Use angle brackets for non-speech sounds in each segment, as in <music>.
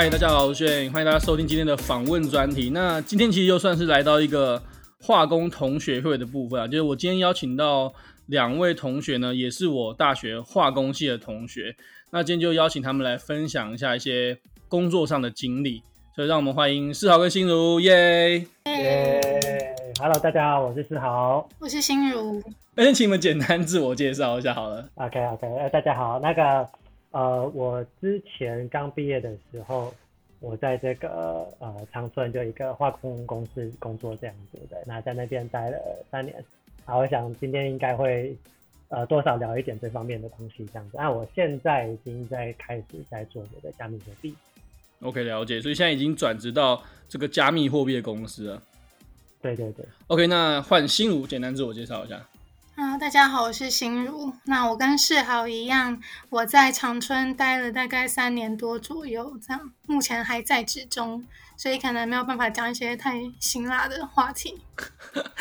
嗨，大家好，我是炫，欢迎大家收听今天的访问专题。那今天其实就算是来到一个化工同学会的部分啊，就是我今天邀请到两位同学呢，也是我大学化工系的同学。那今天就邀请他们来分享一下一些工作上的经历。所以让我们欢迎世豪跟心如，耶耶！Hello，大家好，我是世豪，我是心如。先请你们简单自我介绍一下好了。OK，OK，大家好，那个。呃，我之前刚毕业的时候，我在这个呃长春就一个化工公司工作这样子的，那在那边待了三年。好，我想今天应该会呃多少聊一点这方面的东西这样子。那我现在已经在开始在做这个加密货币。OK，了解。所以现在已经转职到这个加密货币的公司了。对对对。OK，那换新如简单自我介绍一下。啊，大家好，我是心如。那我跟世豪一样，我在长春待了大概三年多左右，这样目前还在职中，所以可能没有办法讲一些太辛辣的话题。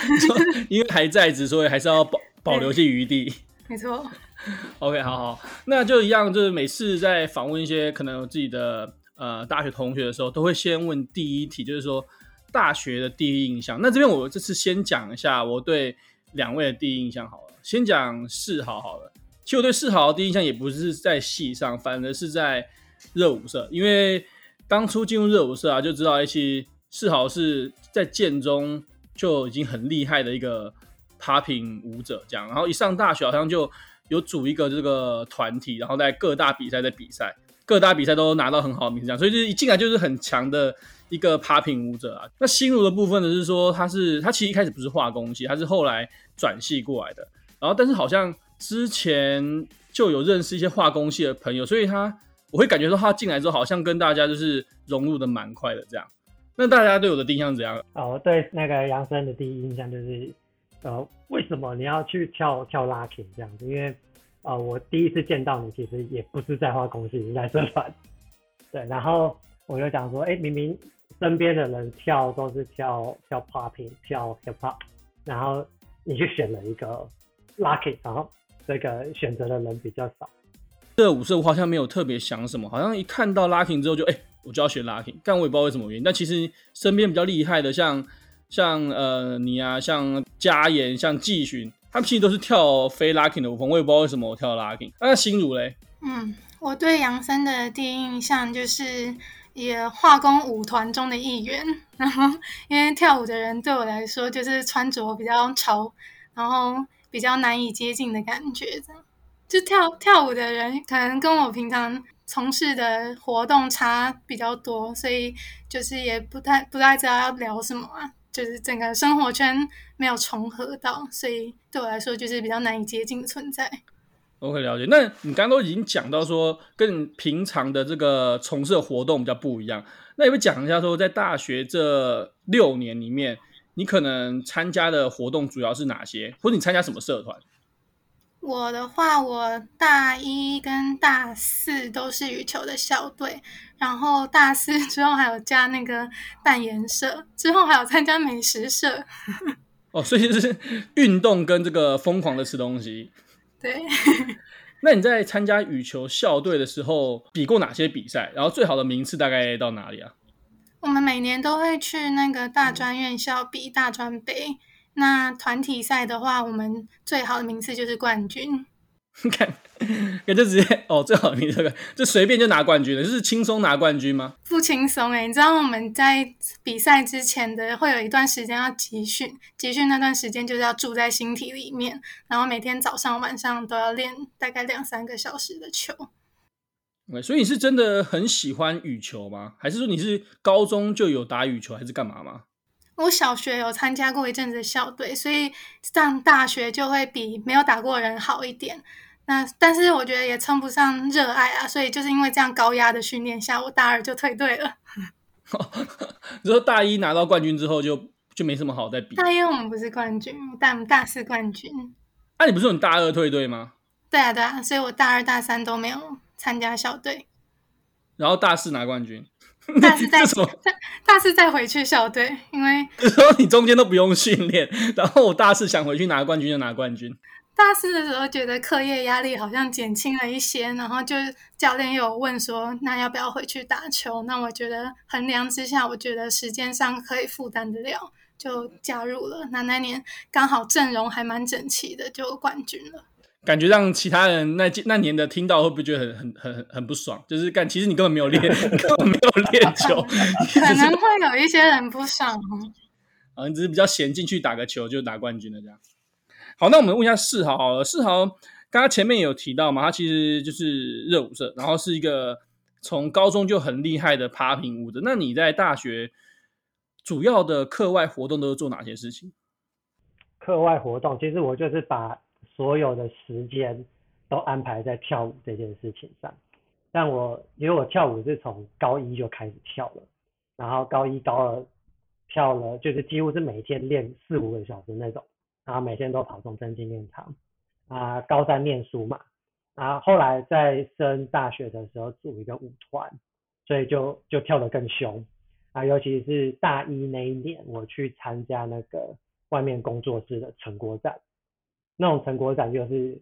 <laughs> 因为还在职，所以还是要保 <laughs> 保留些余地。没错。<laughs> OK，好好，那就一样，就是每次在访问一些可能有自己的呃大学同学的时候，都会先问第一题，就是说大学的第一印象。那这边我这次先讲一下我对。两位的第一印象好了，先讲世豪好了。其实我对世豪的第一印象也不是在戏上，反而是在热舞社。因为当初进入热舞社啊，就知道一些世豪是在剑中就已经很厉害的一个 popping 舞者，这样。然后一上大学，好像就有组一个这个团体，然后在各大比赛在比赛，各大比赛都拿到很好的名次，这样。所以就是一进来就是很强的。一个 popping 舞者啊，那心如的部分呢是说他是他其实一开始不是化工系，他是后来转系过来的，然后但是好像之前就有认识一些化工系的朋友，所以他我会感觉说他进来之后好像跟大家就是融入的蛮快的这样。那大家对我的印象怎样？哦，对那个杨森的第一印象就是，呃，为什么你要去跳跳 locking 这样子？因为呃，我第一次见到你其实也不是在化工系，是在社团。<laughs> 对，然后我就讲说，哎，明明。身边的人跳都是跳跳 popping，跳 hip hop，然后你就选了一个 locking，然后这个选择的人比较少。这舞色我好像没有特别想什么，好像一看到 locking 之后就哎、欸，我就要学 locking，但我也不知道为什么原因。但其实身边比较厉害的像，像像呃你啊，像嘉言，像季寻，他们其实都是跳非 locking 的舞风，我也不知道为什么我跳 locking。那心如嘞？嗯，我对杨森的第一印象就是。也化工舞团中的一员，<laughs> 然后因为跳舞的人对我来说就是穿着比较潮，然后比较难以接近的感觉，这样就跳跳舞的人可能跟我平常从事的活动差比较多，所以就是也不太不太知道要聊什么啊，就是整个生活圈没有重合到，所以对我来说就是比较难以接近的存在。我可以了解。那你刚刚都已经讲到说，跟平常的这个从事的活动比较不一样。那有没有讲一下说，在大学这六年里面，你可能参加的活动主要是哪些，或者你参加什么社团？我的话，我大一跟大四都是羽球的校队，然后大四之后还有加那个扮演社，之后还有参加美食社。哦，所以就是运动跟这个疯狂的吃东西。对，<laughs> 那你在参加羽球校队的时候比过哪些比赛？然后最好的名次大概到哪里啊？我们每年都会去那个大专院校比大专杯。那团体赛的话，我们最好的名次就是冠军。看，也就直接哦，最好你这个，就随便就拿冠军了，就是轻松拿冠军吗？不轻松哎，你知道我们在比赛之前的会有一段时间要集训，集训那段时间就是要住在星体里面，然后每天早上晚上都要练大概两三个小时的球。Okay, 所以你是真的很喜欢羽球吗？还是说你是高中就有打羽球，还是干嘛吗？我小学有参加过一阵子校队，所以上大学就会比没有打过的人好一点。那但是我觉得也称不上热爱啊，所以就是因为这样高压的训练下，我大二就退队了。<laughs> <laughs> 你说大一拿到冠军之后就就没什么好再比？大一我们不是冠军，但我们大四冠军。那、啊、你不是说你大二退队吗？对啊对啊，所以我大二大三都没有参加校队。然后大四拿冠军，大四 <laughs> 再大大四再回去校队，因为说你中间都不用训练，然后我大四想回去拿冠军就拿冠军。大四的时候觉得课业压力好像减轻了一些，然后就教练又有问说，那要不要回去打球？那我觉得衡量之下，我觉得时间上可以负担得了，就加入了。那那年刚好阵容还蛮整齐的，就冠军了。感觉让其他人那那年的听到会不会觉得很很很很不爽？就是干，其实你根本没有练，<laughs> 你根本没有练球，<laughs> 可能会有一些人不爽。啊，你只是比较闲，进去打个球就拿冠军了这样。好，那我们问一下世豪好了。世豪刚刚前面有提到嘛，他其实就是热舞社，然后是一个从高中就很厉害的爬平舞者。那你在大学主要的课外活动都是做哪些事情？课外活动其实我就是把所有的时间都安排在跳舞这件事情上。但我因为我跳舞是从高一就开始跳了，然后高一高二跳了，就是几乎是每天练四五个小时那种。然后每天都跑中正纪念堂，啊，高三念书嘛，啊后来在升大学的时候组一个舞团，所以就就跳得更凶，啊，尤其是大一那一年，我去参加那个外面工作室的成果展，那种成果展又是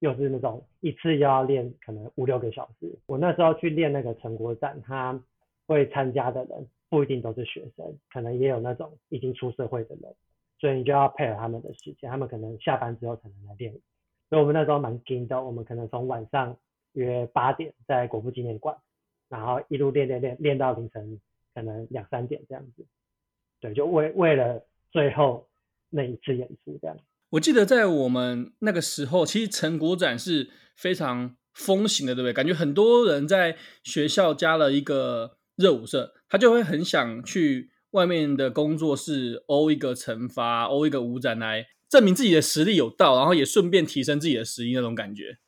又是那种一次又要练可能五六个小时，我那时候去练那个成果展，他会参加的人不一定都是学生，可能也有那种已经出社会的人。所以你就要配合他们的时间，他们可能下班之后才能来练。所以我们那时候蛮紧的，我们可能从晚上约八点在国父纪念馆，然后一路练练练练到凌晨可能两三点这样子。对，就为为了最后那一次演出这样。我记得在我们那个时候，其实成果展是非常风行的，对不对？感觉很多人在学校加了一个热舞社，他就会很想去。外面的工作室欧一个惩罚，欧一个舞展来证明自己的实力有到，然后也顺便提升自己的实力那种感觉。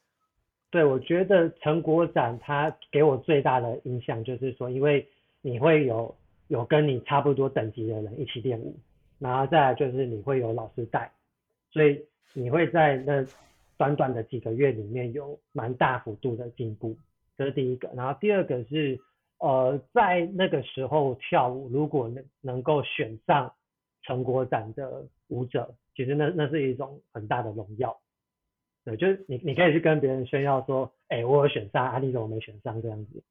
对，我觉得成果展它给我最大的影响就是说，因为你会有有跟你差不多等级的人一起练舞，然后再来就是你会有老师带，所以你会在那短短的几个月里面有蛮大幅度的进步，这是第一个。然后第二个是。呃，在那个时候跳舞，如果能能够选上成果展的舞者，其实那那是一种很大的荣耀。对，就是你你可以去跟别人炫耀说，哎、我有选上，啊，你怎么没选上这样子？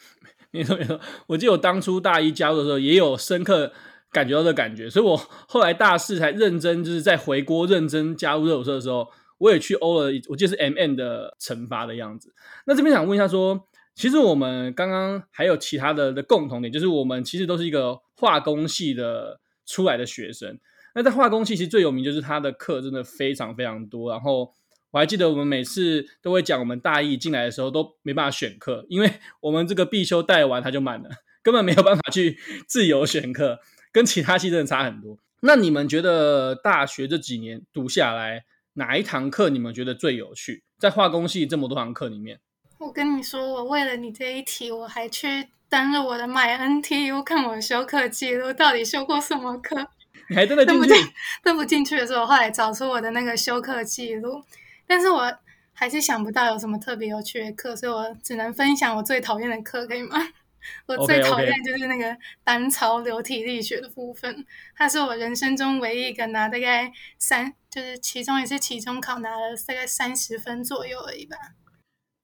<laughs> 没错没错，我记得我当初大一加入的时候，也有深刻感觉到这感觉，所以我后来大四才认真，就是在回国认真加入热舞社的时候，我也去欧了，我记得是 MM 的惩罚的样子。那这边想问一下说。其实我们刚刚还有其他的的共同点，就是我们其实都是一个化工系的出来的学生。那在化工系其实最有名就是他的课真的非常非常多。然后我还记得我们每次都会讲，我们大一进来的时候都没办法选课，因为我们这个必修带完它就满了，根本没有办法去自由选课，跟其他系真的差很多。那你们觉得大学这几年读下来，哪一堂课你们觉得最有趣？在化工系这么多堂课里面？我跟你说，我为了你这一题，我还去登了我的 MyNTU 看我的修课记录，到底修过什么课？你还登得进去？登不进去的时候，后来找出我的那个修课记录，但是我还是想不到有什么特别有趣的课，所以我只能分享我最讨厌的课，可以吗？<laughs> 我最讨厌就是那个单潮流体力学的部分，它是我人生中唯一一个拿大概三，就是其中也是期中考拿了大概三十分左右而已吧。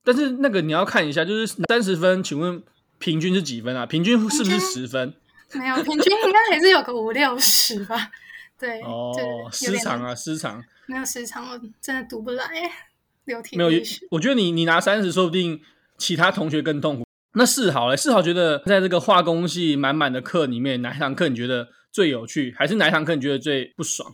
但是那个你要看一下，就是三十分，请问平均是几分啊？平均是不是十分？没有，平均应该还是有个五六十吧。<laughs> 对，哦，失常啊，失常。没有失常，我真的读不来。流体没有，我觉得你你拿三十，说不定其他同学更痛苦。那世豪嘞，世豪觉得在这个化工系满满的课里面，哪一堂课你觉得最有趣？还是哪一堂课你觉得最不爽？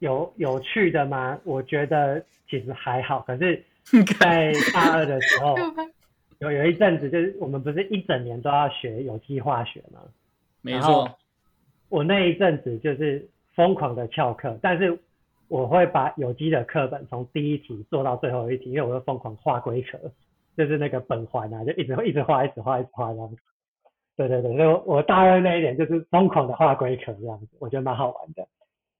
有有趣的吗？我觉得其实还好，可是。<laughs> 在大二的时候，<laughs> 有有一阵子，就是我们不是一整年都要学有机化学吗？没错。我那一阵子就是疯狂的翘课，但是我会把有机的课本从第一题做到最后一题，因为我会疯狂画龟壳，就是那个苯环啊，就一直一直画，一直画，一直画这样子。对对对，所以我我大二那一年就是疯狂的画龟壳这样子，我觉得蛮好玩的。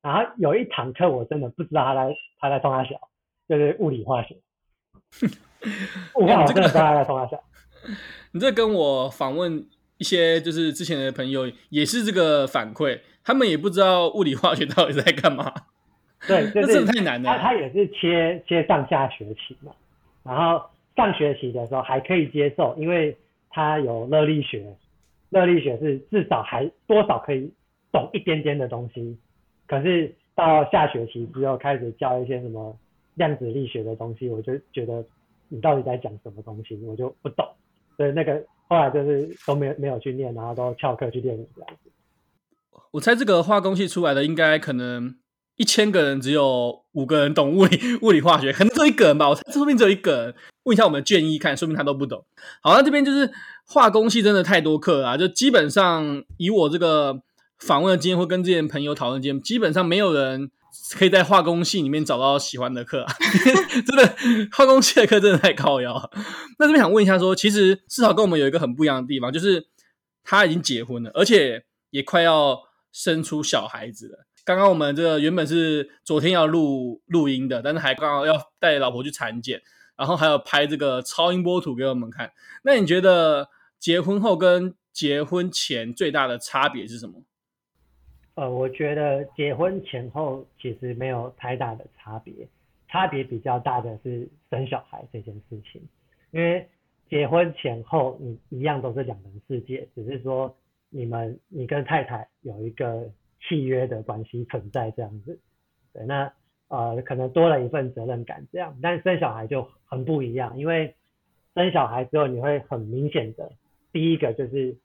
然后有一堂课我真的不知道他在他在冲三小，就是物理化学。<laughs> 我好，这个大家来说一下。<laughs> 你这跟我访问一些就是之前的朋友也是这个反馈，他们也不知道物理化学到底在干嘛。对，<laughs> 就是真的太难了。他他也是切切上下学期嘛，然后上学期的时候还可以接受，因为他有热力学，热力学是至少还多少可以懂一点点的东西。可是到下学期之后开始教一些什么量子力学的东西，我就觉得你到底在讲什么东西，我就不懂。所以那个后来就是都没有没有去念，然后都翘课去练这样子。我猜这个化工系出来的应该可能一千个人只有五个人懂物理物理化学，可能只有一个人吧。我猜这说不定只有一个人。问一下我们的建议看，说明他都不懂。好，那这边就是化工系真的太多课啊，就基本上以我这个访问的经验或跟这些朋友讨论经验，基本上没有人可以在化工系里面找到喜欢的课啊。<laughs> 真的，化工系的课真的太靠腰。那这边想问一下说，其实世豪跟我们有一个很不一样的地方，就是他已经结婚了，而且也快要。生出小孩子了。刚刚我们这个原本是昨天要录录音的，但是还刚好要带老婆去产检，然后还有拍这个超音波图给我们看。那你觉得结婚后跟结婚前最大的差别是什么？呃，我觉得结婚前后其实没有太大的差别，差别比较大的是生小孩这件事情。因为结婚前后你一样都是两人世界，只是说。你们，你跟太太有一个契约的关系存在这样子，对，那呃可能多了一份责任感这样，但生小孩就很不一样，因为生小孩之后你会很明显的，第一个就是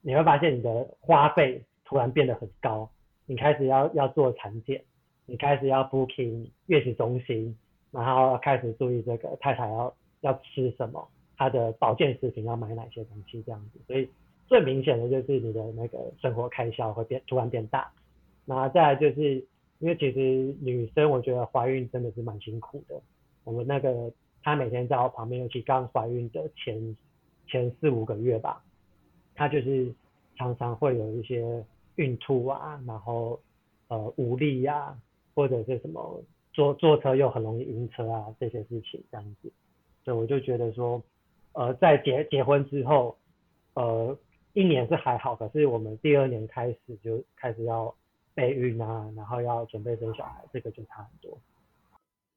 你会发现你的花费突然变得很高，你开始要要做产检，你开始要 booking 月子中心，然后开始注意这个太太要要吃什么，她的保健食品要买哪些东西这样子，所以。最明显的就是你的那个生活开销会变突然变大，然后再来就是因为其实女生我觉得怀孕真的是蛮辛苦的。我们那个她每天在我旁边，尤其刚怀孕的前前四五个月吧，她就是常常会有一些孕吐啊，然后呃无力呀，或者是什么坐坐车又很容易晕车啊这些事情这样子，所以我就觉得说，呃在结结婚之后，呃。一年是还好，可是我们第二年开始就开始要备孕啊，然后要准备生小孩，这个就差很多。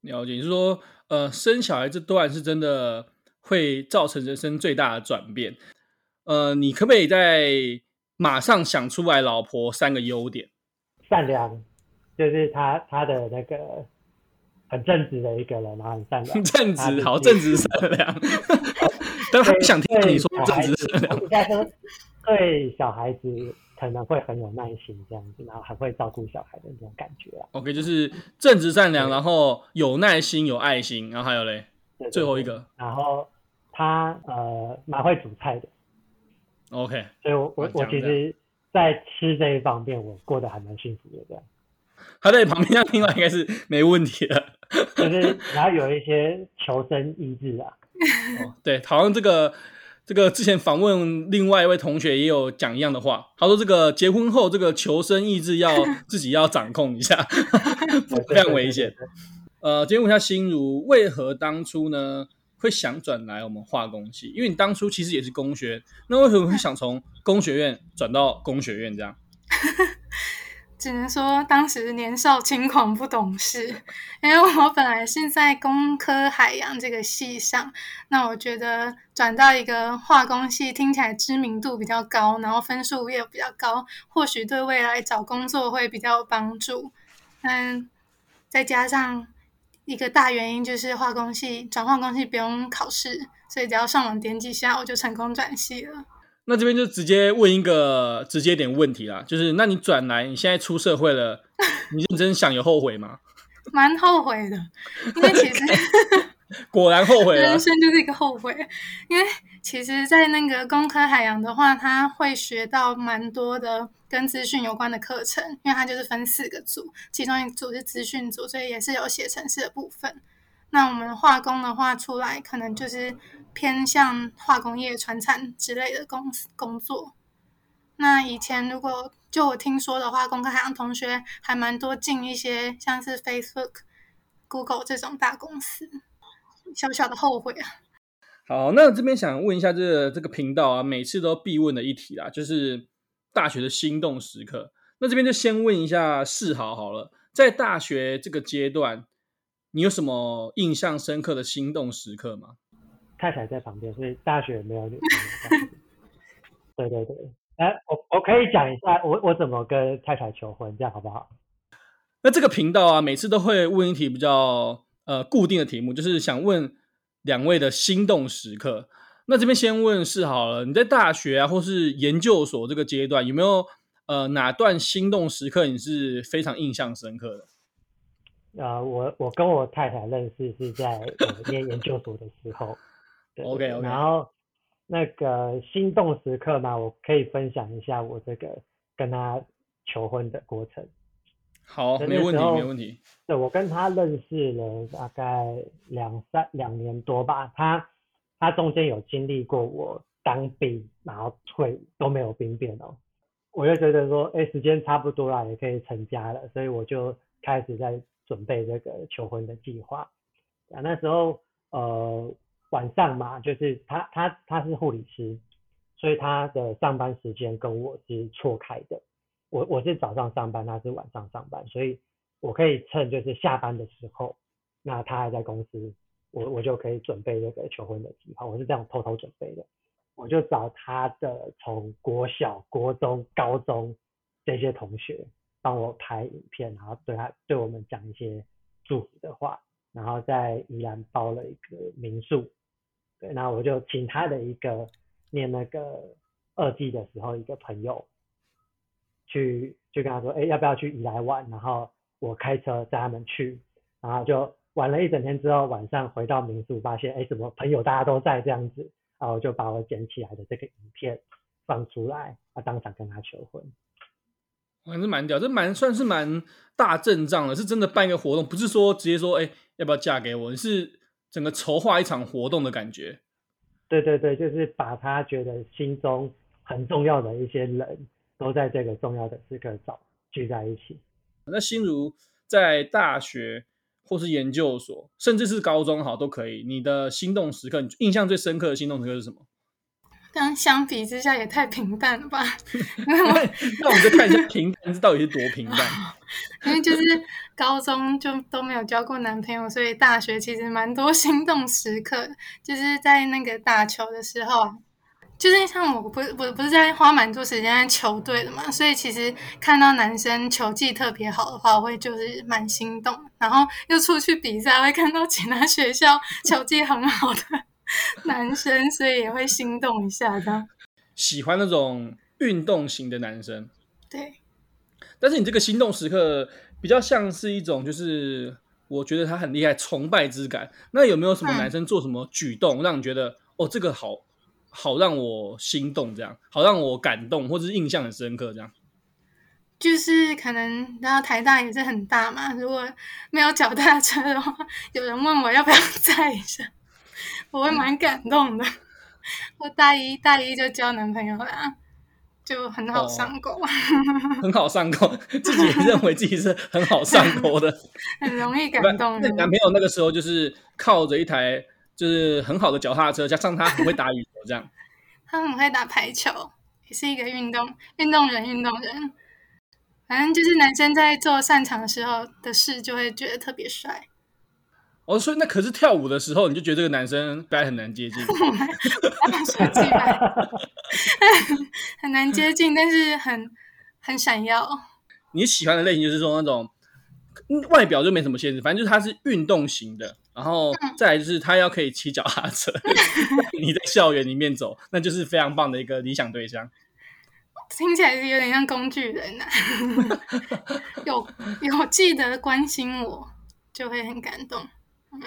了解，就是说，呃，生小孩这段是真的会造成人生最大的转变。呃，你可不可以在马上想出来老婆三个优点？善良，就是他他的那个很正直的一个人，然后很善良，<laughs> 正直，好正直善良。<laughs> 但他不想听你说正直善良。对小孩子可能会很有耐心这样子，然后还会照顾小孩的那种感觉啊。OK，就是正直善良，然后有耐心、有爱心，然后还有嘞，最后一个。然后他呃蛮会煮菜的。OK，所以我我我其实，在吃这一方面，我过得还蛮幸福的这样。他在旁边这样听完应该是没问题的。就是然后有一些求生意志啊。哦，对，好像这个。这个之前访问另外一位同学也有讲一样的话，他说这个结婚后这个求生意志要自己要掌控一下，<laughs> <laughs> 非常危险。呃，今天问一下心如，为何当初呢会想转来我们化工系？因为你当初其实也是工学，那为什么会想从工学院转到工学院这样？<laughs> 只能说当时年少轻狂不懂事，<laughs> 因为我本来是在工科海洋这个系上，那我觉得转到一个化工系听起来知名度比较高，然后分数也比较高，或许对未来找工作会比较有帮助。嗯，再加上一个大原因就是化工系转化工系不用考试，所以只要上网点几下我就成功转系了。那这边就直接问一个直接点问题啦，就是那你转来，你现在出社会了，你认真想有后悔吗？<laughs> 蛮后悔的，因为其实 <laughs> 果然后悔了，人生就是一个后悔。因为其实，在那个工科海洋的话，他会学到蛮多的跟资讯有关的课程，因为它就是分四个组，其中一组是资讯组，所以也是有写程式的部分。那我们化工的话出来，可能就是偏向化工业、传产之类的公司工作。那以前如果就我听说的话，工科海洋同学还蛮多进一些像是 Facebook、Google 这种大公司，小小的后悔啊。好，那这边想问一下这个这个频道啊，每次都必问的一题啦，就是大学的心动时刻。那这边就先问一下世豪好了。在大学这个阶段，你有什么印象深刻的心动时刻吗？太太在旁边，所以大学没有。<laughs> 对对对，哎，我我可以讲一下我我怎么跟太太求婚，这样好不好？那这个频道啊，每次都会问一题比较呃固定的题目，就是想问两位的心动时刻。那这边先问是好了，你在大学啊，或是研究所这个阶段，有没有呃哪段心动时刻你是非常印象深刻的？呃，我我跟我太太认识是在念研究所的时候。OK。然后那个心动时刻嘛，我可以分享一下我这个跟她求婚的过程。好，没问题，没问题。对，我跟他认识了大概两三两年多吧，他他中间有经历过我当兵，然后退都没有兵变哦，我就觉得说，哎，时间差不多了，也可以成家了，所以我就开始在准备这个求婚的计划。啊，那时候呃晚上嘛，就是他他他是护理师，所以他的上班时间跟我是错开的。我我是早上上班，他是晚上上班，所以我可以趁就是下班的时候，那他还在公司，我我就可以准备这个求婚的计划。我是这样偷偷准备的，我就找他的从国小、国中、高中这些同学帮我拍影片，然后对他对我们讲一些祝福的话，然后在宜兰包了一个民宿，对，那我就请他的一个念那个二技的时候一个朋友。去就跟他说，哎，要不要去宜来玩？然后我开车载他们去，然后就玩了一整天之后，晚上回到民宿，发现哎，什么朋友大家都在这样子，然后我就把我捡起来的这个影片放出来，啊，当场跟他求婚。还是蛮屌，这蛮算是蛮大阵仗了，是真的办一个活动，不是说直接说，哎，要不要嫁给我？是整个筹划一场活动的感觉。对对对，就是把他觉得心中很重要的一些人。都在这个重要的时刻找聚在一起。那心如在大学或是研究所，甚至是高中，好都可以。你的心动时刻，你印象最深刻的心动时刻是什么？<laughs> 但相比之下也太平淡了吧？<laughs> 那我们就看一下平淡是到底是多平淡。<laughs> 因为就是高中就都没有交过男朋友，所以大学其实蛮多心动时刻，就是在那个打球的时候。就是像我不是我不是在花蛮多时间在球队的嘛，所以其实看到男生球技特别好的话，我会就是蛮心动。然后又出去比赛，会看到其他学校球技很好的 <laughs> 男生，所以也会心动一下。这样喜欢那种运动型的男生，对。但是你这个心动时刻比较像是一种，就是我觉得他很厉害，崇拜之感。那有没有什么男生做什么举动，让你觉得、嗯、哦这个好？好让我心动，这样好让我感动，或者是印象很深刻，这样。就是可能，然后台大也是很大嘛，如果没有脚踏车的话，有人问我要不要载一下，<laughs> 我会蛮感动的。我大一大一就交男朋友了，就很好上钩，哦，<laughs> 很好上钩，自己也认为自己是很好上钩的，<laughs> 很容易感动。那男朋友那个时候就是靠着一台。就是很好的脚踏车，加上他很会打羽球，这样。<laughs> 他很会打排球，也是一个运动运动人，运动人。反正就是男生在做擅长的时候的事，就会觉得特别帅。哦，所以那可是跳舞的时候，你就觉得这个男生该很难接近。<laughs> <laughs> 很难接近，但是很很闪耀。你喜欢的类型就是说那种外表就没什么限制，反正就是它是运动型的。然后再来就是它要可以骑脚踏车，<laughs> 你在校园里面走，那就是非常棒的一个理想对象。<laughs> 听起来是有点像工具人呐、啊，<laughs> 有有记得关心我，就会很感动。嗯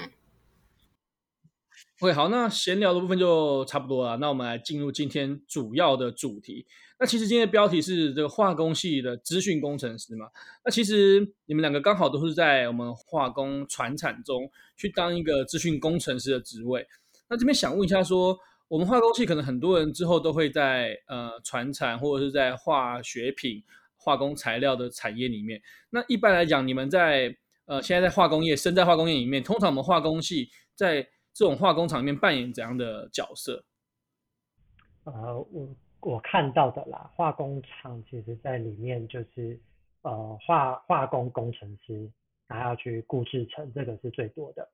，OK，好，那闲聊的部分就差不多了，那我们来进入今天主要的主题。那其实今天的标题是这个化工系的资讯工程师嘛？那其实你们两个刚好都是在我们化工传产中去当一个资讯工程师的职位。那这边想问一下说，我们化工系可能很多人之后都会在呃传产或者是在化学品、化工材料的产业里面。那一般来讲，你们在呃现在在化工业、身在化工业里面，通常我们化工系在这种化工厂里面扮演怎样的角色？啊、我。我看到的啦，化工厂其实在里面就是呃化化工工程师，然后要去顾制程，这个是最多的。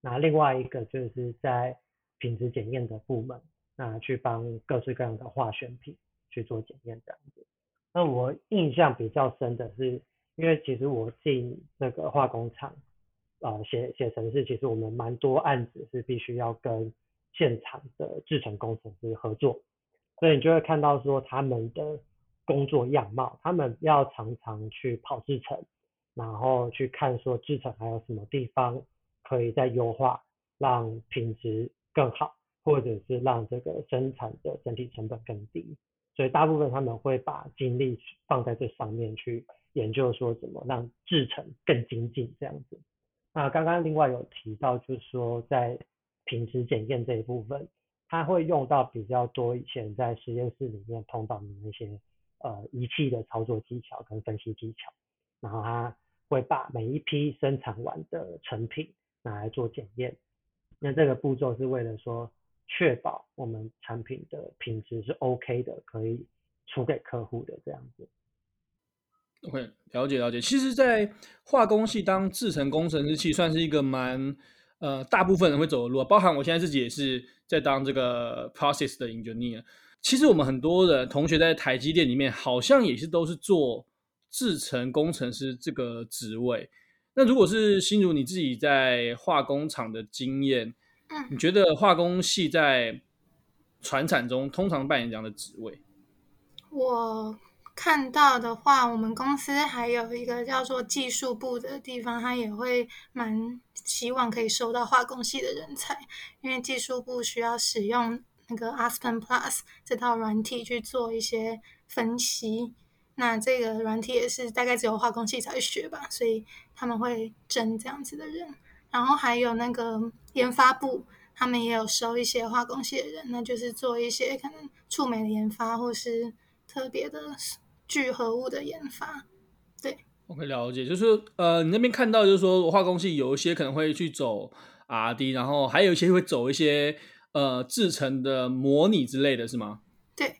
那另外一个就是在品质检验的部门，那去帮各式各样的化学品去做检验这样子。那我印象比较深的是，因为其实我进那个化工厂，呃，写写程式，其实我们蛮多案子是必须要跟现场的制程工程师合作，所以你就会看到说他们的工作样貌，他们要常常去跑制程，然后去看说制程还有什么地方可以再优化，让品质更好，或者是让这个生产的整体成本更低。所以大部分他们会把精力放在这上面去研究，说怎么让制程更精进这样子。那刚刚另外有提到，就是说在品质检验这一部分，它会用到比较多以前在实验室里面碰到的那些呃仪器的操作技巧跟分析技巧，然后它会把每一批生产完的成品拿来做检验。那这个步骤是为了说确保我们产品的品质是 OK 的，可以出给客户的这样子。OK，了解了解。其实，在化工系当制程工程师，其实算是一个蛮呃，大部分人会走的路，包含我现在自己也是在当这个 process 的 engineer。其实我们很多的同学在台积电里面，好像也是都是做制程工程师这个职位。那如果是心如你自己在化工厂的经验，你觉得化工系在传产中通常扮演这样的职位？我。看到的话，我们公司还有一个叫做技术部的地方，他也会蛮希望可以收到化工系的人才，因为技术部需要使用那个 Aspen Plus 这套软体去做一些分析。那这个软体也是大概只有化工系才学吧，所以他们会征这样子的人。然后还有那个研发部，他们也有收一些化工系的人，那就是做一些可能触媒的研发或是特别的。聚合物的研发，对，OK，了解，就是呃，你那边看到就是说化工系有一些可能会去走 R&D，然后还有一些会走一些呃制成的模拟之类的是吗？对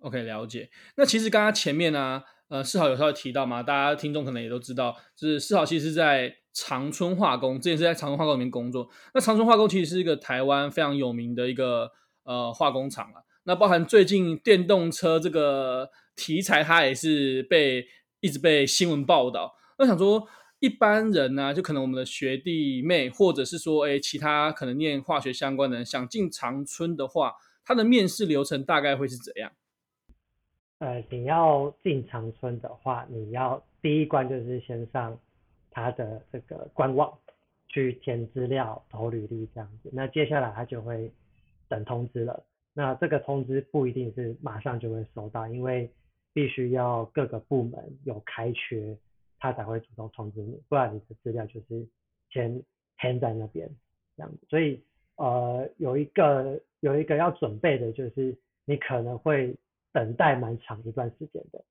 ，OK，了解。那其实刚刚前面呢、啊，呃，世豪有稍微提到嘛，大家听众可能也都知道，就是世豪其实是在长春化工，之前是在长春化工里面工作。那长春化工其实是一个台湾非常有名的一个呃化工厂啊。那包含最近电动车这个。题材它也是被一直被新闻报道。那想说一般人呢、就可能我们的学弟妹，或者是说哎其他可能念化学相关的人，想进长春的话，他的面试流程大概会是怎样？呃，你要进长春的话，你要第一关就是先上他的这个官网去填资料、投履历这样子。那接下来他就会等通知了。那这个通知不一定是马上就会收到，因为必须要各个部门有开缺，他才会主动通知你，不然你的资料就是先 hand 在那边这样子。所以呃，有一个有一个要准备的就是你可能会等待蛮长一段时间的，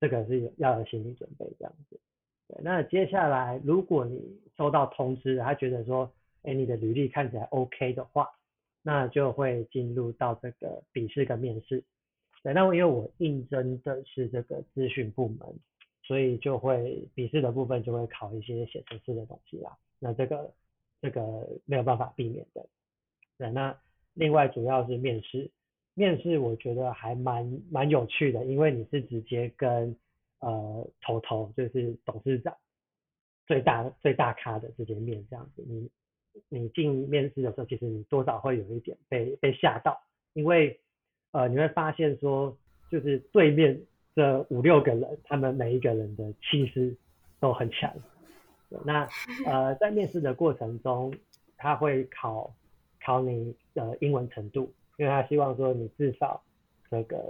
这个是要有心理准备这样子。对，那接下来如果你收到通知，他觉得说，哎，你的履历看起来 OK 的话，那就会进入到这个笔试跟面试。对，那因为我应征的是这个资讯部门，所以就会笔试的部分就会考一些写程式的东西啦。那这个这个没有办法避免的。对，那另外主要是面试，面试我觉得还蛮蛮有趣的，因为你是直接跟呃头头就是董事长最大最大咖的直接面这样子。你你进面试的时候，其实你多少会有一点被被吓到，因为。呃，你会发现说，就是对面这五六个人，他们每一个人的气势都很强。那 <laughs> 呃，在面试的过程中，他会考考你的英文程度，因为他希望说你至少这个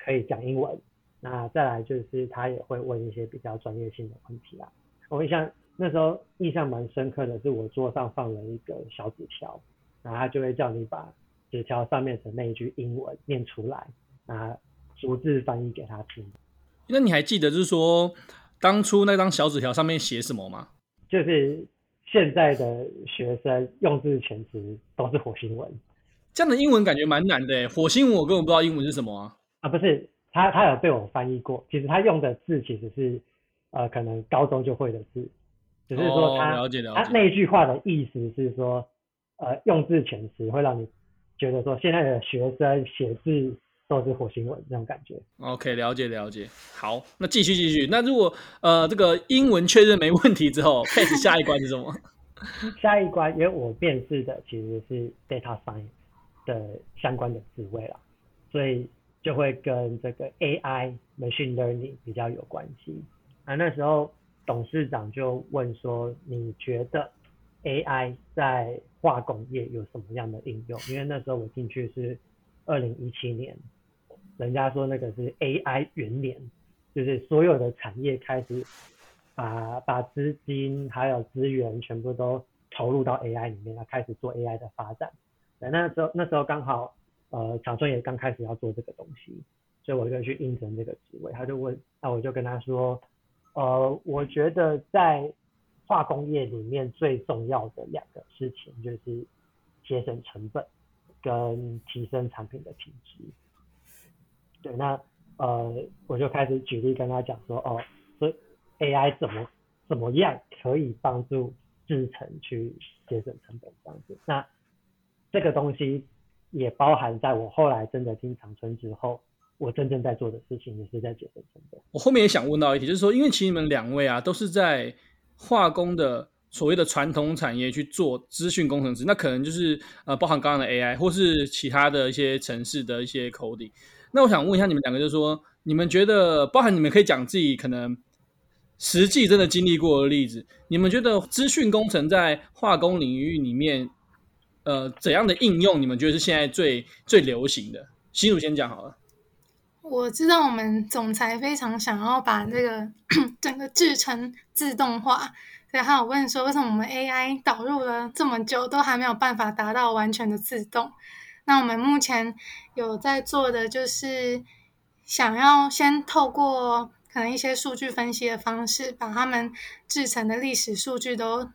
可以讲英文。那再来就是他也会问一些比较专业性的问题啦。我印象那时候印象蛮深刻的是，我桌上放了一个小纸条，然后他就会叫你把。纸条上面的那一句英文念出来，啊，逐字翻译给他听。那你还记得就是说，当初那张小纸条上面写什么吗？就是现在的学生用字遣词都是火星文，这样的英文感觉蛮难的。火星文我根本不知道英文是什么啊。啊，不是，他他有被我翻译过。其实他用的字其实是呃可能高中就会的字，只是说他、哦、了解了解他那句话的意思是说，呃用字遣词会让你觉得说现在的学生写字都是火星文这种感觉。OK，了解了解。好，那继续继续。那如果呃这个英文确认没问题之后，<laughs> pass 下一关是什么？<laughs> 下一关，因为我面试的其实是 data science 的相关的职位啦，所以就会跟这个 AI machine learning 比较有关系。啊，那时候董事长就问说：“你觉得 AI 在化工业有什么样的应用？”因为那时候我进去是二零一七年，人家说那个是 AI 元年，就是所有的产业开始。把把资金还有资源全部都投入到 AI 里面，来开始做 AI 的发展。对，那时候那时候刚好，呃，长春也刚开始要做这个东西，所以我就去应征这个职位。他就问，那我就跟他说，呃，我觉得在化工业里面最重要的两个事情就是节省成本跟提升产品的品质。对，那呃，我就开始举例跟他讲说，哦，所以。AI 怎么怎么样可以帮助制程去节省成本这样子？那这个东西也包含在我后来真的进长春之后，我真正在做的事情也是在节省成本。我后面也想问到一题，就是说，因为其实你们两位啊都是在化工的所谓的传统产业去做资讯工程师，那可能就是呃包含刚刚的 AI 或是其他的一些城市的一些 coding。那我想问一下你们两个，就是说你们觉得包含你们可以讲自己可能。实际真的经历过的例子，你们觉得资讯工程在化工领域里面，呃，怎样的应用？你们觉得是现在最最流行的？新主先讲好了。我知道我们总裁非常想要把这个 <clears throat> 整个制成自动化，所以他有问说，为什么我们 AI 导入了这么久，都还没有办法达到完全的自动？那我们目前有在做的，就是想要先透过。可能一些数据分析的方式，把他们制成的历史数据都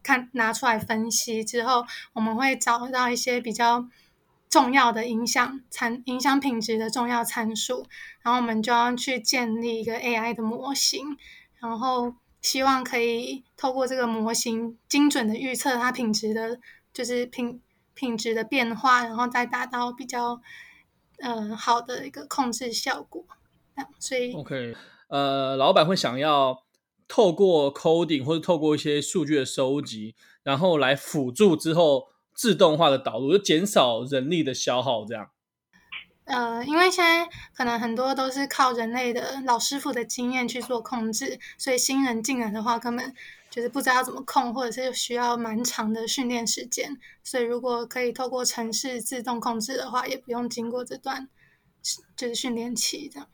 看拿出来分析之后，我们会找到一些比较重要的影响参影响品质的重要参数，然后我们就要去建立一个 AI 的模型，然后希望可以透过这个模型精准的预测它品质的，就是品品质的变化，然后再达到比较呃好的一个控制效果。所以，OK。呃，老板会想要透过 coding 或者透过一些数据的收集，然后来辅助之后自动化的导入，就减少人力的消耗，这样。呃，因为现在可能很多都是靠人类的老师傅的经验去做控制，所以新人进来的话，根本就是不知道怎么控，或者是需要蛮长的训练时间。所以如果可以透过城市自动控制的话，也不用经过这段就是训练期这样。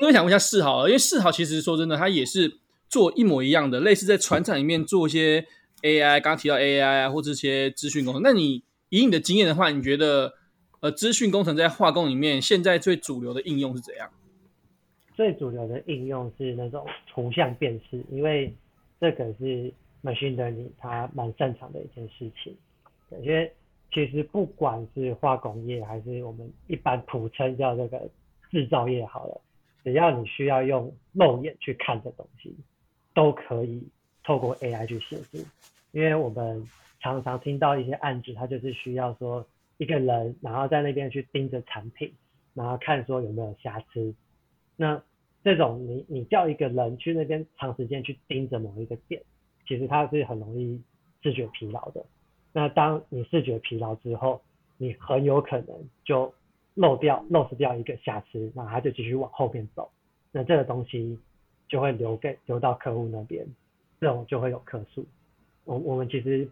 那我想问一下世豪，因为世豪其实说真的，他也是做一模一样的，类似在船厂里面做一些 AI，刚刚提到 AI 啊，或者一些资讯工程。那你以你的经验的话，你觉得呃，资讯工程在化工里面现在最主流的应用是怎样？最主流的应用是那种图像辨识，因为这个是 machine learning 它蛮擅长的一件事情。因为其实不管是化工业，还是我们一般普称叫这个制造业，好了。只要你需要用肉眼去看的东西，都可以透过 AI 去协助。因为我们常常听到一些案子，它就是需要说一个人，然后在那边去盯着产品，然后看说有没有瑕疵。那这种你你叫一个人去那边长时间去盯着某一个点，其实它是很容易视觉疲劳的。那当你视觉疲劳之后，你很有可能就漏掉、漏失掉一个瑕疵，那他就继续往后面走，那这个东西就会留给留到客户那边，这种就会有客诉。我我们其实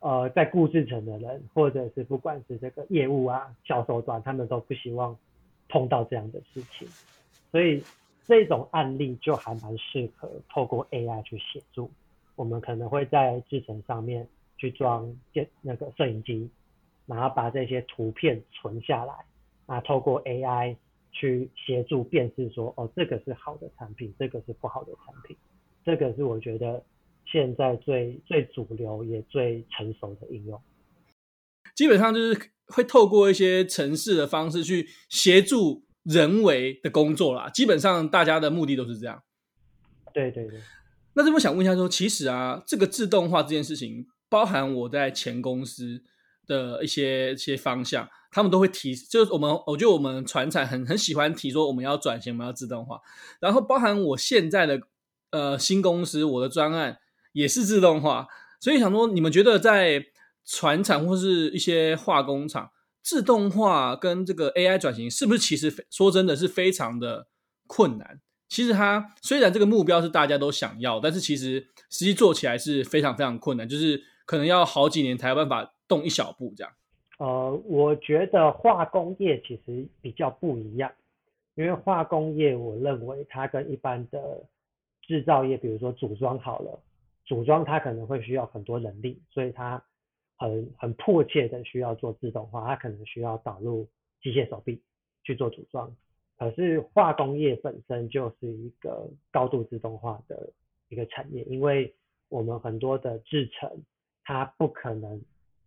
呃在顾制程的人，或者是不管是这个业务啊、销售端，他们都不希望碰到这样的事情，所以这种案例就还蛮适合透过 AI 去协助。我们可能会在制程上面去装电那个摄影机，然后把这些图片存下来。啊，透过 AI 去协助辨识说，哦，这个是好的产品，这个是不好的产品，这个是我觉得现在最最主流也最成熟的应用。基本上就是会透过一些程式的方式去协助人为的工作啦。基本上大家的目的都是这样。对对对。那这边想问一下说，说其实啊，这个自动化这件事情，包含我在前公司的一些一些方向，他们都会提，就是我们我觉得我们传产很 <laughs> 很喜欢提说我们要转型，我们要自动化。然后包含我现在的呃新公司，我的专案也是自动化，所以想说，你们觉得在船厂或是一些化工厂，自动化跟这个 AI 转型，是不是其实说真的是非常的困难？其实它虽然这个目标是大家都想要，但是其实实际做起来是非常非常困难，就是可能要好几年才有办法动一小步这样。呃，我觉得化工业其实比较不一样，因为化工业我认为它跟一般的制造业，比如说组装好了，组装它可能会需要很多人力，所以它很很迫切的需要做自动化，它可能需要导入机械手臂去做组装。可是化工业本身就是一个高度自动化的一个产业，因为我们很多的制程，它不可能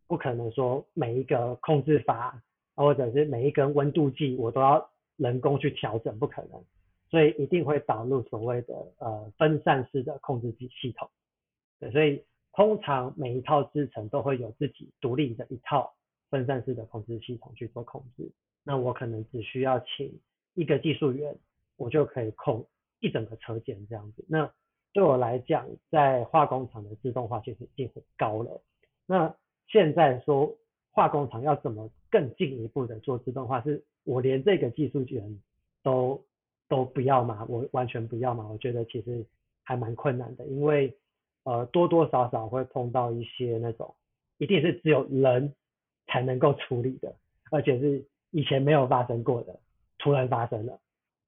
不可能说每一个控制阀，或者是每一根温度计我都要人工去调整，不可能，所以一定会导入所谓的呃分散式的控制系系统。对，所以通常每一套制程都会有自己独立的一套分散式的控制系统去做控制。那我可能只需要请。一个技术员，我就可以控一整个车间这样子。那对我来讲，在化工厂的自动化其实已经很高了。那现在说化工厂要怎么更进一步的做自动化，是我连这个技术员都都不要吗？我完全不要吗？我觉得其实还蛮困难的，因为呃多多少少会碰到一些那种一定是只有人才能够处理的，而且是以前没有发生过的。突然发生了，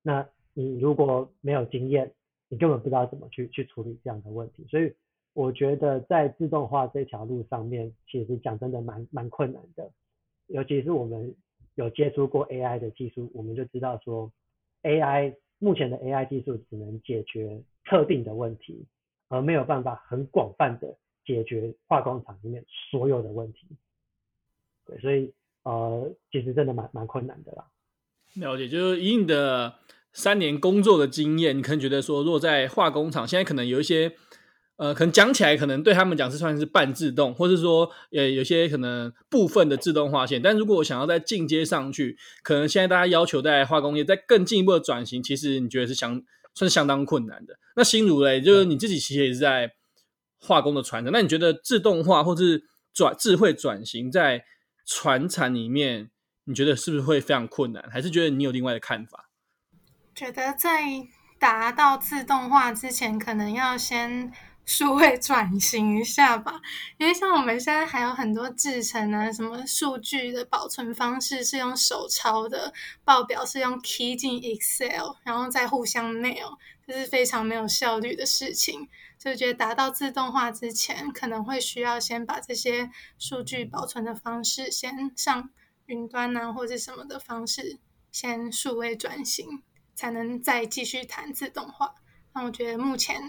那你如果没有经验，你根本不知道怎么去去处理这样的问题。所以我觉得在自动化这条路上面，其实讲真的蛮蛮困难的。尤其是我们有接触过 AI 的技术，我们就知道说，AI 目前的 AI 技术只能解决特定的问题，而没有办法很广泛的解决化工厂里面所有的问题。对，所以呃，其实真的蛮蛮困难的啦。了解，就是以你的三年工作的经验，你可能觉得说，如果在化工厂，现在可能有一些，呃，可能讲起来可能对他们讲是算是半自动，或是说，呃，有些可能部分的自动化线。但如果我想要再进阶上去，可能现在大家要求在化工业再更进一步的转型，其实你觉得是相算是相当困难的。那心如嘞，就是你自己其实也是在化工的传承，那你觉得自动化或是转智慧转型在传产里面？你觉得是不是会非常困难？还是觉得你有另外的看法？觉得在达到自动化之前，可能要先数位转型一下吧。因为像我们现在还有很多制成啊，什么数据的保存方式是用手抄的，报表是用 key 进 Excel，然后再互相 mail，这是非常没有效率的事情。所以觉得达到自动化之前，可能会需要先把这些数据保存的方式先上。云端啊，或者什么的方式，先数位转型，才能再继续谈自动化。那我觉得目前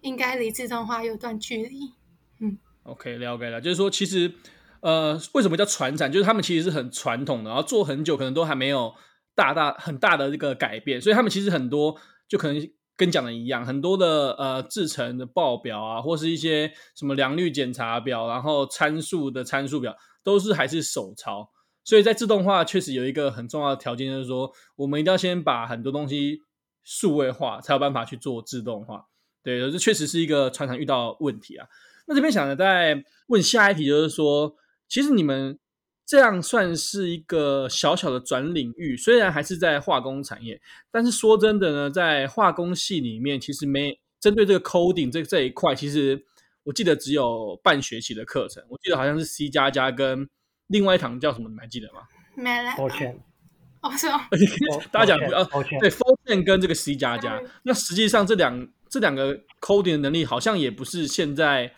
应该离自动化有段距离。嗯，OK，了解了。就是说，其实呃，为什么叫传产？就是他们其实是很传统的，然后做很久，可能都还没有大大很大的这个改变。所以他们其实很多就可能跟讲的一样，很多的呃制程的报表啊，或是一些什么良率检查表，然后参数的参数表，都是还是手抄。所以在自动化确实有一个很重要的条件，就是说我们一定要先把很多东西数位化，才有办法去做自动化。对，这确实是一个常常遇到问题啊。那这边想着再问下一题，就是说，其实你们这样算是一个小小的转领域，虽然还是在化工产业，但是说真的呢，在化工系里面，其实没针对这个 coding 这这一块，其实我记得只有半学期的课程，我记得好像是 C 加加跟。另外一堂叫什么？你们还记得吗？没了。抱歉。哦，是哦。<laughs> 大家讲啊，对，Fortran 跟这个 C 加加。那实际上这两这两个 coding 的能力好像也不是现在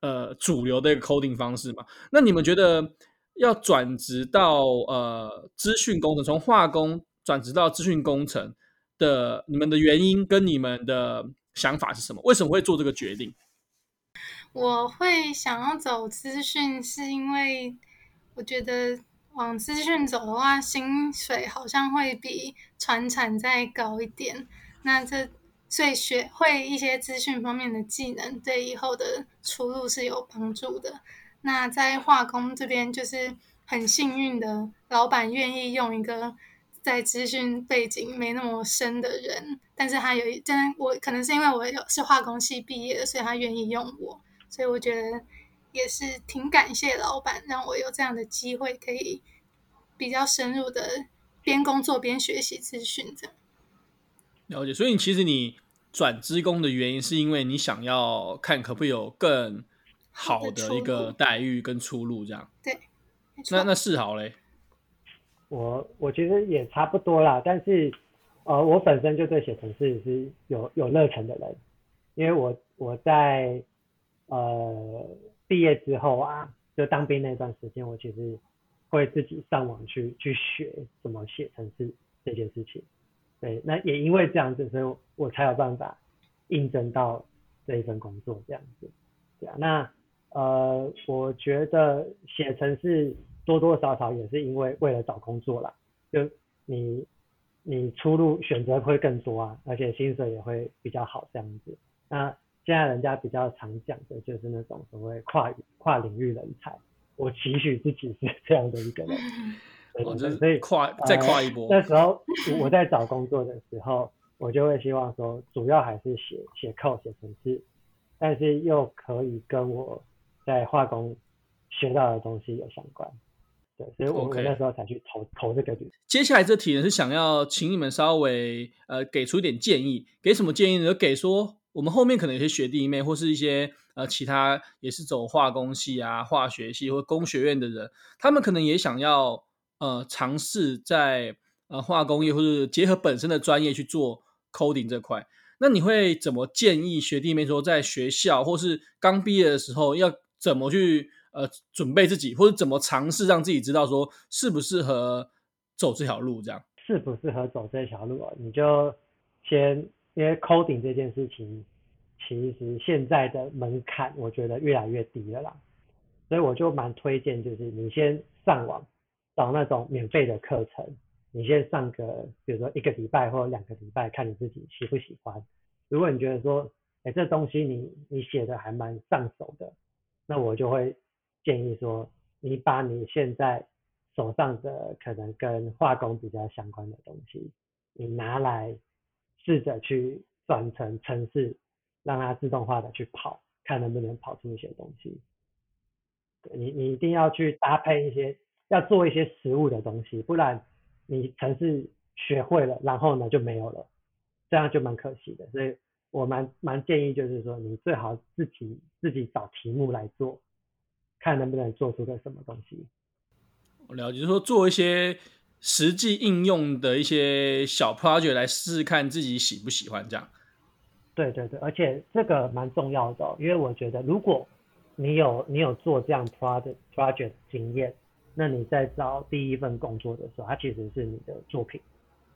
呃主流的一个 coding 方式嘛。那你们觉得要转职到呃资讯工程，从化工转职到资讯工程的你们的原因跟你们的想法是什么？为什么会做这个决定？我会想要走资讯，是因为。我觉得往资讯走的话，薪水好像会比传产再高一点。那这所以学会一些资讯方面的技能，对以后的出路是有帮助的。那在化工这边，就是很幸运的，老板愿意用一个在资讯背景没那么深的人，但是他有一，真的我可能是因为我有是化工系毕业的，所以他愿意用我，所以我觉得也是挺感谢老板，让我有这样的机会，可以比较深入的边工作边学习资讯这样。了解，所以其实你转职工的原因，是因为你想要看可不可以有更。好的一个待遇跟出路，这样。对，那那是好嘞？我我觉得也差不多啦，但是呃，我本身就对写程式是有有热忱的人，因为我我在呃毕业之后啊，就当兵那段时间，我其实会自己上网去去学怎么写程式这件事情。对，那也因为这样子，所以我才有办法应征到这一份工作这样子。对啊，那。呃，我觉得写程式多多少少也是因为为了找工作啦，就你你出路选择会更多啊，而且薪水也会比较好这样子。那现在人家比较常讲的就是那种所谓跨跨领域人才，我期许自己是这样的一个人，<laughs> 所以跨再跨一波。呃，那时候我在找工作的时候，我就会希望说，主要还是写写 code 写程式，但是又可以跟我。在化工学到的东西有相关，对，所以我们那时候才去投 Okay. 投这个题。接下来这题呢是想要请你们稍微呃给出一点建议，给什么建议呢？就给说我们后面可能有些学弟妹或是一些呃其他也是走化工系啊、化学系或工学院的人，他们可能也想要呃尝试在呃化工业或者结合本身的专业去做 coding 这块。那你会怎么建议学弟妹说，在学校或是刚毕业的时候要？怎么去呃准备自己，或者怎么尝试让自己知道说适不适合走这条路？这样适不适合走这条路啊？你就先因为 coding 这件事情，其实现在的门槛我觉得越来越低了啦，所以我就蛮推荐，就是你先上网找那种免费的课程，你先上个比如说一个礼拜或两个礼拜，看你自己喜不喜欢。如果你觉得说，哎，这东西你你写的还蛮上手的。那我就会建议说，你把你现在手上的可能跟化工比较相关的东西，你拿来试着去转成程式，让它自动化的去跑，看能不能跑出一些东西。你你一定要去搭配一些，要做一些实物的东西，不然你城市学会了，然后呢就没有了，这样就蛮可惜的。所以。我蛮蛮建议，就是说你最好自己自己找题目来做，看能不能做出个什么东西。我了解，就是说做一些实际应用的一些小 project 来试试看自己喜不喜欢这样。对对对，而且这个蛮重要的哦，因为我觉得如果你有你有做这样 project project 经验，那你在找第一份工作的时候，它其实是你的作品，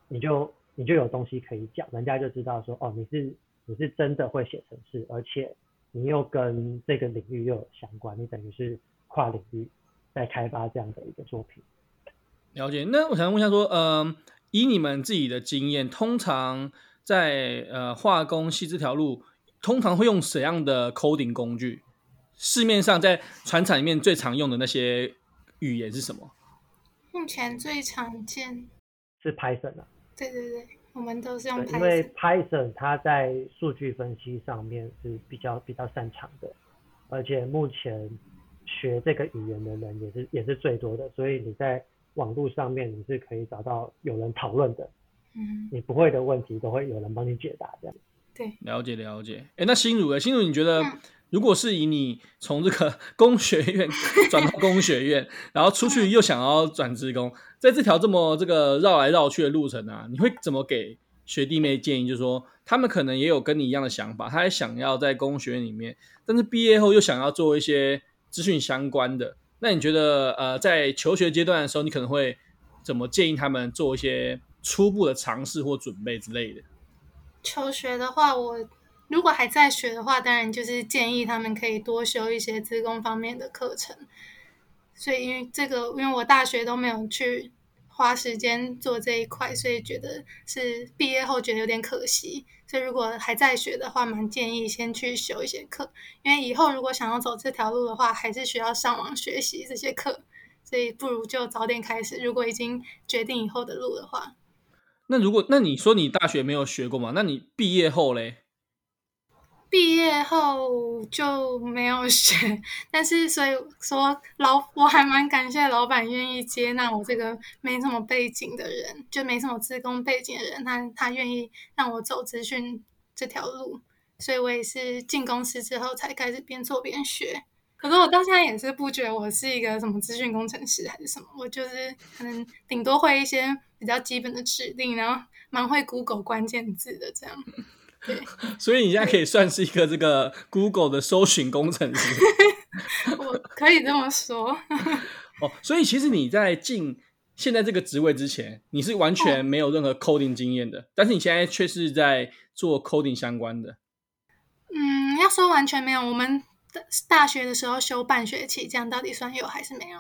你就你就有东西可以讲，人家就知道说哦，你是。你是真的会写程式，而且你又跟这个领域又有相关，你等于是跨领域在开发这样的一个作品。了解。那我想问一下，说，嗯、以你们自己的经验，通常在呃化工系这条路，通常会用怎样的 coding 工具？市面上在船厂里面最常用的那些语言是什么？目前最常见是 Python 啊。对对对。我们都是用 Python，因为 Python 它在数据分析上面是比较比较擅长的，而且目前学这个语言的人也是也是最多的，所以你在网络上面你是可以找到有人讨论的，嗯，你不会的问题都会有人帮你解答这样。对，了解了解。哎，那心如，心如你觉得如果是以你从这个 <laughs> 工学院 <laughs> 转到工学院，然后出去又想要转职工？在这条这么这个绕来绕去的路程啊，你会怎么给学弟妹建议？就是说，他们可能也有跟你一样的想法，他也想要在工学院里面，但是毕业后又想要做一些资讯相关的。那你觉得，呃，在求学阶段的时候，你可能会怎么建议他们做一些初步的尝试或准备之类的？求学的话，我如果还在学的话，当然就是建议他们可以多修一些资工方面的课程。所以，因为这个，因为我大学都没有去花时间做这一块，所以觉得是毕业后觉得有点可惜。所以如果还在学的话，蛮建议先去修一些课，因为以后如果想要走这条路的话，还是需要上网学习这些课。所以不如就早点开始。如果已经决定以后的路的话，那如果那你说你大学没有学过吗？那你毕业后嘞？毕业后就没有学，但是所以说老我还蛮感谢老板愿意接纳我这个没什么背景的人，就没什么资工背景的人，他他愿意让我走资讯这条路，所以我也是进公司之后才开始边做边学。可是我到现在也是不觉得我是一个什么资讯工程师还是什么，我就是可能顶多会一些比较基本的指令，然后蛮会 Google 关键字的这样。对，<laughs> 所以你现在可以算是一个这个 Google 的搜寻工程师，<laughs> 我可以这么说。哦，所以其实你在进现在这个职位之前，你是完全没有任何 coding 经验的，哦，但是你现在却是在做 coding 相关的。嗯，要说完全没有，我们大学的时候修半学期，这样到底算有还是没有？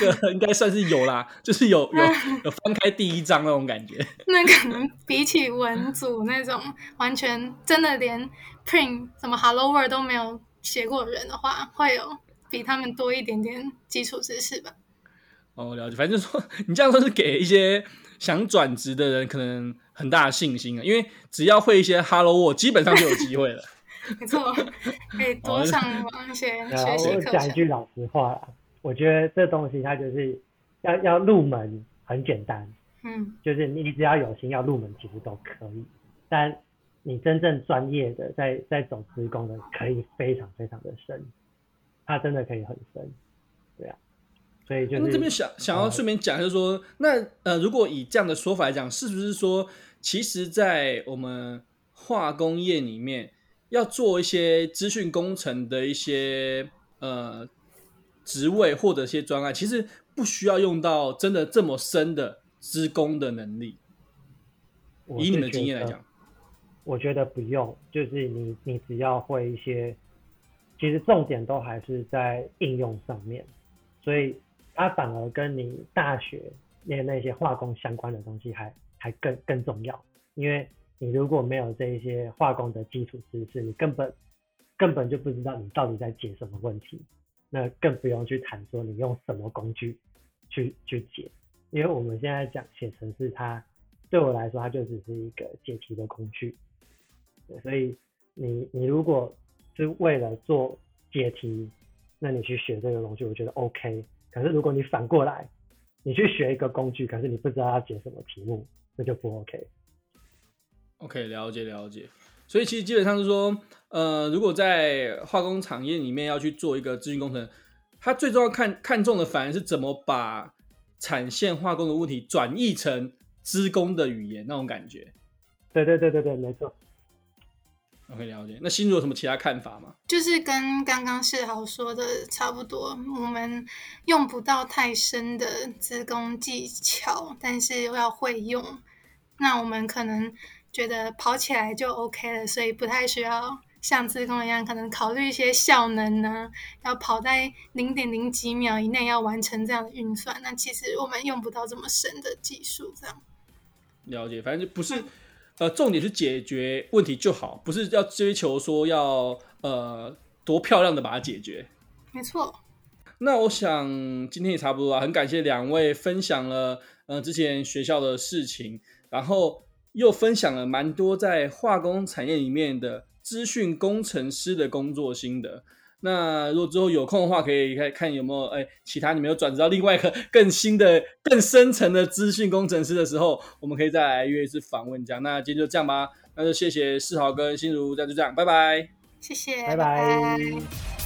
这个应该算是有啦，就是有有 <laughs> 有翻开第一章那种感觉。那可能比起文组那种完全真的连 print 什么 Hello World 都没有写过人的话，会有比他们多一点点基础知识吧。哦，了解。反正就是说你这样说是给一些想转职的人可能很大的信心啊，因为只要会一些 Hello World，基本上就有机会了。没错，可以多上网一些 <laughs> 学习课程。我讲一句老实话啦。我觉得这东西它就是要要入门很简单，嗯，就是你只要有心要入门，其实都可以。但你真正专业的在在走职工的，可以非常非常的深，它真的可以很深，对啊。所以就是、那这边想想要顺便讲，就是说，呃、那呃，如果以这样的说法来讲，是不是说，其实，在我们化工业里面，要做一些资讯工程的一些呃。职位或者一些专案，其实不需要用到真的这么深的资工的能力。以你们的经验来讲，我觉得不用，就是你你只要会一些，其实重点都还是在应用上面，所以它反而跟你大学念那些化工相关的东西还还更更重要，因为你如果没有这一些化工的基础知识，你根本根本就不知道你到底在解什么问题。那更不用去谈说你用什么工具去去解，因为我们现在讲写程式，它对我来说它就只是一个解题的工具。所以你你如果是为了做解题，那你去学这个工具，我觉得 OK。可是如果你反过来，你去学一个工具，可是你不知道要解什么题目，那就不 OK。OK，了解了解。所以其实基本上是说，呃，如果在化工产业里面要去做一个资讯工程，它最重要看看重的反而是怎么把产线化工的问题转译成资工的语言那种感觉。对对对对对，没错。OK，了解。那新竹有什么其他看法吗？就是跟刚刚世豪说的差不多，我们用不到太深的资工技巧，但是又要会用，那我们可能。觉得跑起来就 OK 了，所以不太需要像资工一样，可能考虑一些效能呢，要跑在零点零几秒以内要完成这样的运算。那其实我们用不到这么深的技术，这样。了解，反正就不是，呃，重点是解决问题就好，不是要追求说要呃多漂亮的把它解决。没错。那我想今天也差不多啊，很感谢两位分享了呃之前学校的事情，然后。又分享了蛮多在化工产业里面的资讯工程师的工作心得。那如果之后有空的话，可以看看有没有哎其他你们有转职到另外一个更新的、更深层的资讯工程师的时候，我们可以再来约一次访问这样。那今天就这样吧，那就谢谢世豪跟心如，那就这样，拜拜，谢谢，拜拜。拜拜。